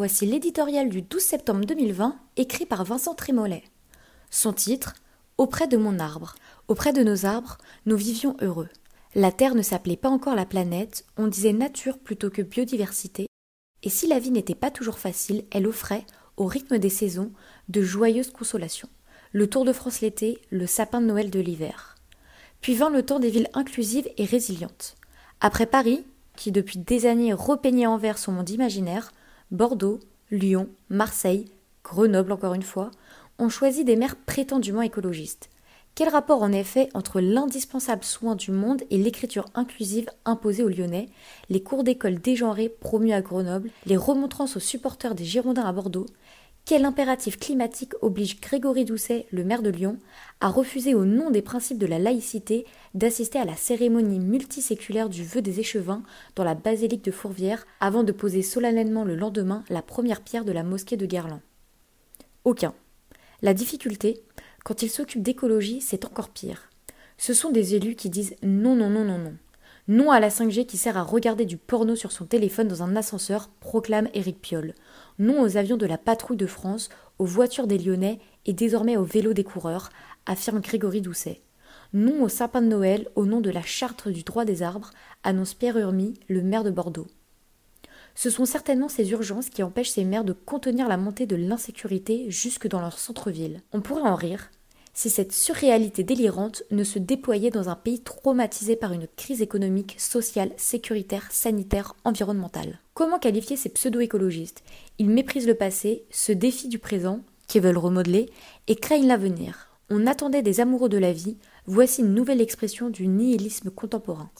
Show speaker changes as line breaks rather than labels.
voici l'éditorial du 12 septembre 2020, écrit par Vincent Trémollet. Son titre Auprès de mon arbre. Auprès de nos arbres, nous vivions heureux. La Terre ne s'appelait pas encore la planète, on disait nature plutôt que biodiversité, et si la vie n'était pas toujours facile, elle offrait, au rythme des saisons, de joyeuses consolations. Le Tour de France l'été, le sapin de Noël de l'hiver. Puis vint le temps des villes inclusives et résilientes. Après Paris, qui depuis des années repeignait en vert son monde imaginaire, Bordeaux, Lyon, Marseille, Grenoble encore une fois, ont choisi des maires prétendument écologistes. Quel rapport en effet entre l'indispensable soin du monde et l'écriture inclusive imposée aux Lyonnais, les cours d'école dégenrés promus à Grenoble, les remontrances aux supporters des Girondins à Bordeaux Quel impératif climatique oblige Grégory Doucet, le maire de Lyon, à refuser au nom des principes de la laïcité d'assister à la cérémonie multiséculaire du vœu des échevins dans la basilique de Fourvière avant de poser solennellement le lendemain la première pierre de la mosquée de Guerlain? Aucun. La difficulté, quand ils s'occupent d'écologie, c'est encore pire. Ce sont des élus qui disent non, non, non, non, non. Non à la 5G qui sert à regarder du porno sur son téléphone dans un ascenseur, proclame Éric Piolle. Non aux avions de la patrouille de France, aux voitures des Lyonnais et désormais aux vélos des coureurs, affirme Grégory Doucet. Non au sapin de Noël au nom de la charte du droit des arbres, annonce Pierre Urmy, le maire de Bordeaux. Ce sont certainement ces urgences qui empêchent ces maires de contenir la montée de l'insécurité jusque dans leur centre-ville. On pourrait en rire si cette surréalité délirante ne se déployait dans un pays traumatisé par une crise économique, sociale, sécuritaire, sanitaire, environnementale. Comment qualifier ces pseudo-écologistes? Ils méprisent le passé, se défient du présent, qui veulent remodeler, et craignent l'avenir. On attendait des amoureux de la vie, voici une nouvelle expression du nihilisme contemporain.